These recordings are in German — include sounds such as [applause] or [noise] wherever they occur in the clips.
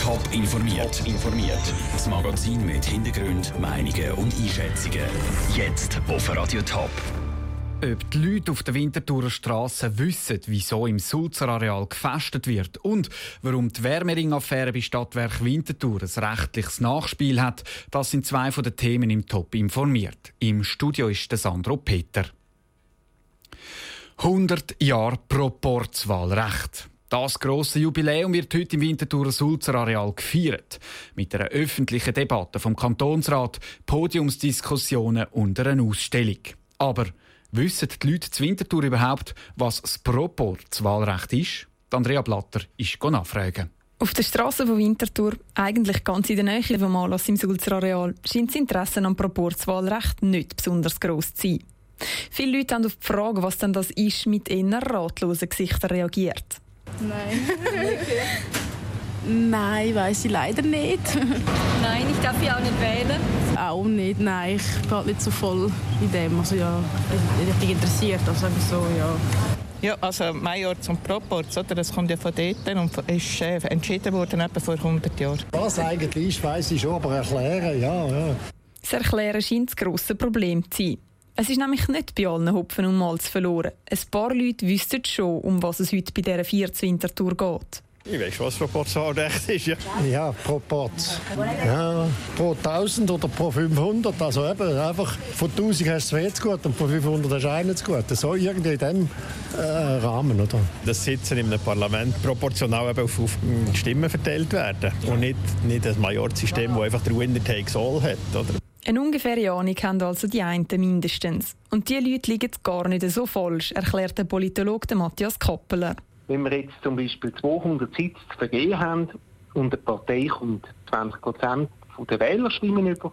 Top informiert. informiert. Das Magazin mit Hintergrund, Meinungen und Einschätzungen. Jetzt auf Radio Top. Ob die Leute auf der Winterthurer Straße wissen, wieso im Sulzer Areal gefestet wird und warum die Wärmering-Affäre bei Stadtwerk Winterthur ein rechtliches Nachspiel hat, das sind zwei von den Themen im Top informiert. Im Studio ist der Sandro Peter. 100 Jahre Proporzwahlrecht. Das grosse Jubiläum wird heute im Winterthurer Sulzer Areal gefeiert. Mit einer öffentlichen Debatte vom Kantonsrat, Podiumsdiskussionen und einer Ausstellung. Aber wissen die Leute zu Winterthur überhaupt, was das Proporzwahlrecht ist? Andrea Blatter ist nachfragen. Auf der Straße von Winterthur, eigentlich ganz in der Nähe vom Anlass im Sulzer Areal, scheint das Interesse am Proporzwahlrecht nicht besonders gross zu sein. Viele Leute haben auf die Frage, was denn das ist, mit eher ratlosen Gesichtern reagiert. Nein. [laughs] Nein, weiß ich leider nicht. [laughs] Nein, ich darf ja auch nicht wählen. Auch nicht, nein. Ich bin halt nicht so voll in dem. Also ja, richtig interessiert. Also so, ja. Ja, also Major zum Proporz, oder? das kommt ja von dort und ist äh, entschieden worden etwa vor 100 Jahren. Was eigentlich ist, weiß ich schon, aber erklären, ja, ja. Das Erklären scheint das grosse Problem zu sein. Es ist nämlich nicht bei allen Hopfen und Malz verloren. Ein paar Leute wissen schon, um was es heute bei dieser 14 Wintertour geht. Ich weiß, was Proportswahlrecht ist, ja. Ja, Proporz. Ja, pro 1000 oder pro 500. Also eben, einfach von 1000 hast du zwei zu gut und von 500 hast du einen zu gut. So irgendwie in diesem äh, Rahmen, oder? Das Sitzen in einem Parlament proportional eben auf, auf Stimmen verteilt werden. Und nicht, nicht ein Majorsystem, das einfach der Winner takes all hat, oder? Eine ungefähre Ahnung haben also die einen mindestens. Und die Leute liegen gar nicht so falsch, erklärt der Politologe Matthias Kappeler. Wenn wir jetzt zum Beispiel 200 Sitze zu vergeben haben und eine Partei kommt 20 Prozent der Wählerstimmen über,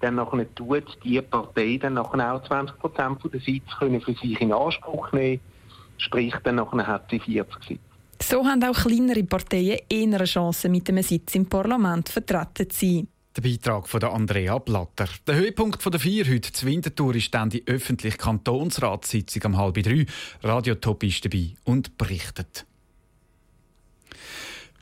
dann nachher tut die Partei dann nachher auch 20 Prozent der Sitze können für sich in Anspruch nehmen. Sprich, dann nachher hat sie 40 Sitze. So haben auch kleinere Parteien eher eine Chance, mit einem Sitz im Parlament vertreten zu sein. Der Beitrag von Andrea Blatter. Der Höhepunkt der Vier heute zu Winterthur ist dann die öffentliche Kantonsratssitzung am halb drei. Radio Top ist dabei und berichtet.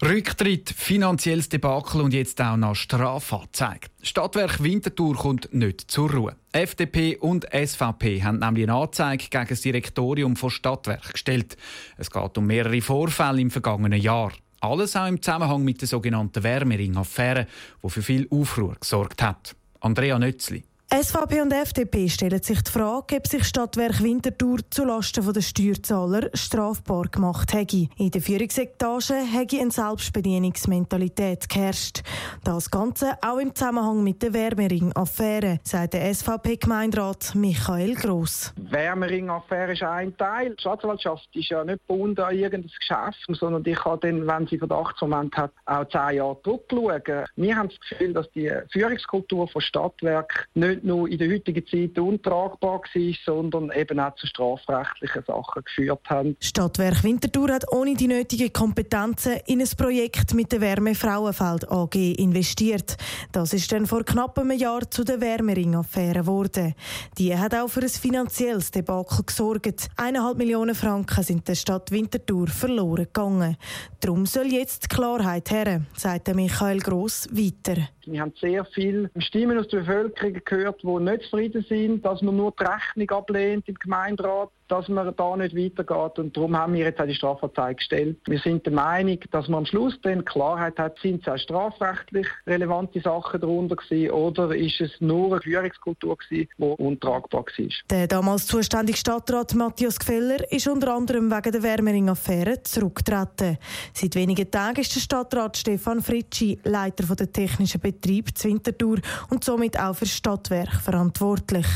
Rücktritt, finanzielles Debakel und jetzt auch noch Strafanzeige. Stadtwerk Winterthur kommt nicht zur Ruhe. FDP und SVP haben nämlich eine Anzeige gegen das Direktorium von Stadtwerk gestellt. Es geht um mehrere Vorfälle im vergangenen Jahr. Alles auch im Zusammenhang mit der sogenannten Wärmering-Affäre, die für viel Aufruhr gesorgt hat. Andrea Nötzli. SVP und FDP stellen sich die Frage, ob sich Stadtwerk Winterthur zulasten der Steuerzahler strafbar gemacht hätte. In der Führungsetage hätte eine Selbstbedienungsmentalität geherrscht. Das Ganze auch im Zusammenhang mit der Wärmering-Affäre, sagt der SVP-Gemeinderat Michael Gross. Wärmering-Affäre ist ein Teil. Die Staatsanwaltschaft ist ja nicht gebunden an irgendein Geschäft, sondern ich kann dann, wenn sie Verdachtsmoment hat, auch zehn Jahre zurückschauen. Wir haben das Gefühl, dass die Führungskultur von Stadtwerk nicht nicht nur in der heutigen Zeit untragbar war, sondern eben auch zu strafrechtlichen Sachen geführt haben. Stadtwerk Winterthur hat ohne die nötigen Kompetenzen in ein Projekt mit der Wärme Frauenfeld AG investiert. Das ist dann vor knapp einem Jahr zu der Wärmering-Affäre geworden. Die hat auch für ein finanzielles Debakel gesorgt. Eineinhalb Millionen Franken sind der Stadt Winterthur verloren gegangen. Darum soll jetzt Klarheit her, sagt Michael Gross weiter. Wir haben sehr viele Stimmen aus der Bevölkerung gehört, die nicht zufrieden sind, dass man nur die Rechnung ablehnt im Gemeinderat dass man da nicht weitergeht. Und darum haben wir jetzt auch die Strafanzeige gestellt. Wir sind der Meinung, dass man am Schluss dann Klarheit hat, sind es auch strafrechtlich relevante Sachen darunter gewesen oder ist es nur eine Führungskultur gewesen, die untragbar war. Der damals zuständige Stadtrat Matthias Gfeller ist unter anderem wegen der Wärmering-Affäre zurückgetreten. Seit wenigen Tagen ist der Stadtrat Stefan Fritschi Leiter der technischen Betrieb Zwintertour und somit auch für Stadtwerk verantwortlich.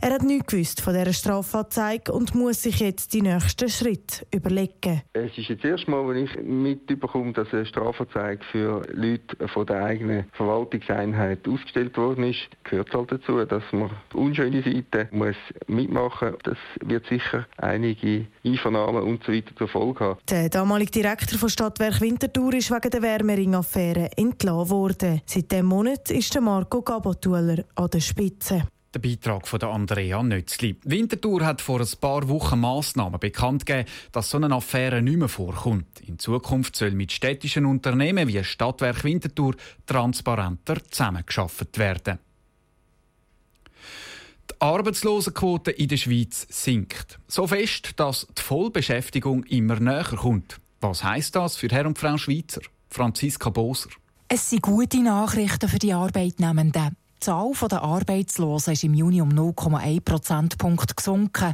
Er hat nichts gewusst von dieser Strafanzeige und muss sich jetzt die nächsten Schritte überlegen. Es ist jetzt erst mal, wenn ich mitbekomme, dass eine Strafanzeige für Leute von der eigenen Verwaltungseinheit ausgestellt worden ist, gehört halt dazu, dass man die unschöne Seite muss mitmachen muss. Das wird sicher einige Einvernahmen und so weiter zur Folge haben. Der damalige Direktor von Stadtwerk Winterthur ist wegen der Wärmering-Affäre entlassen worden. Seit diesem Monat ist der Marco Gabotuller an der Spitze. Der Beitrag von Andrea Nötzli. Winterthur hat vor ein paar Wochen Massnahmen bekannt gegeben, dass so eine Affäre nicht mehr vorkommt. In Zukunft soll mit städtischen Unternehmen wie Stadtwerk Winterthur transparenter zusammengeschafft werden. Die Arbeitslosenquote in der Schweiz sinkt. So fest, dass die Vollbeschäftigung immer näher kommt. Was heißt das für Herr und Frau Schweizer? Franziska Boser. Es sind gute Nachrichten für die Arbeitnehmenden. Die Zahl der Arbeitslosen ist im Juni um 0,1 Prozentpunkt gesunken.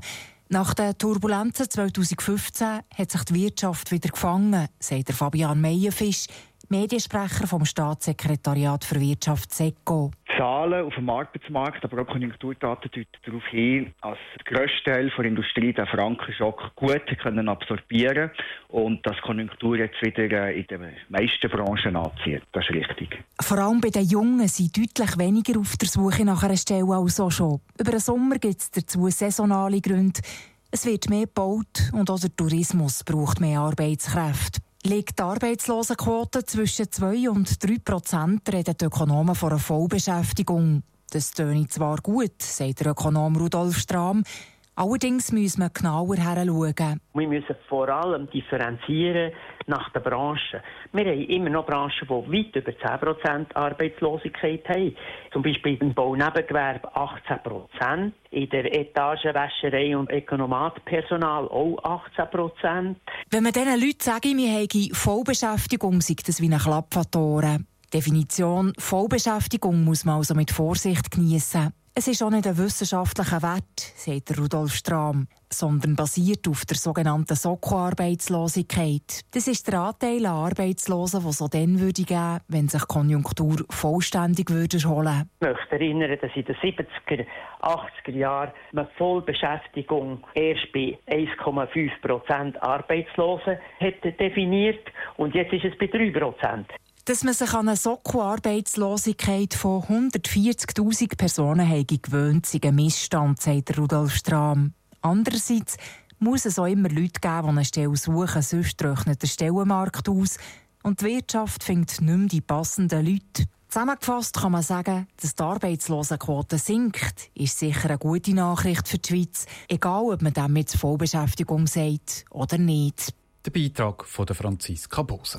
Nach den Turbulenzen 2015 hat sich die Wirtschaft wieder gefangen, sagt Fabian Meyerfisch, Mediensprecher vom Staatssekretariat für Wirtschaft SECO. Zahlen auf dem Arbeitsmarkt, aber auch Konjunkturdaten deuten darauf hin, dass der grösste Teil der Industrie den Frankenschock gut können absorbieren und dass die Konjunktur jetzt wieder äh, in den meisten Branchen anzieht. Das ist richtig. Vor allem bei den Jungen sind deutlich weniger auf der Suche nach einer Stelle als auch schon. Über den Sommer gibt es dazu saisonale Gründe. Es wird mehr gebaut und auch der Tourismus braucht mehr Arbeitskräfte. Liegt die Arbeitslosenquote zwischen 2 und 3 Prozent, reden die Ökonomen von einer Vollbeschäftigung. Das tönt zwar gut, sagt der Ökonom Rudolf Strahm, Allerdings müssen wir genauer hinschauen. Wir müssen vor allem differenzieren nach den Branchen. Wir haben immer noch Branchen, die weit über 10% Arbeitslosigkeit haben. Zum Beispiel im Baunebengewerbe 18%, in der Etagenwäscherei und Ökonomatpersonal auch 18%. Wenn man diesen Leuten sagt, wir haben Vollbeschäftigung, sagt das wie ein Klapp Definition Vollbeschäftigung muss man also mit Vorsicht genießen. Es ist auch nicht ein wissenschaftlicher Wert, sagt Rudolf Strahm, sondern basiert auf der sogenannten Soko-Arbeitslosigkeit. Das ist der Anteil an Arbeitslosen, der so dann würde geben, wenn sich die Konjunktur vollständig würde erholen. Ich möchte erinnern, dass in den 70er, 80er Jahren man Vollbeschäftigung erst bei 1,5 Prozent Arbeitslosen hätte definiert und jetzt ist es bei 3 Prozent. Dass man sich an eine Soko-Arbeitslosigkeit von 140.000 Personen gewöhnt, sei ein Missstand, sagt Rudolf Strahm. Andererseits muss es auch immer Leute geben, die eine Stelle suchen, sonst trocknet der Stellenmarkt aus und die Wirtschaft findet nicht mehr die passenden Leute. Zusammengefasst kann man sagen, dass die Arbeitslosenquote sinkt, ist sicher eine gute Nachricht für die Schweiz, egal ob man damit Vollbeschäftigung sagt oder nicht. Der Beitrag von Franziska Boser.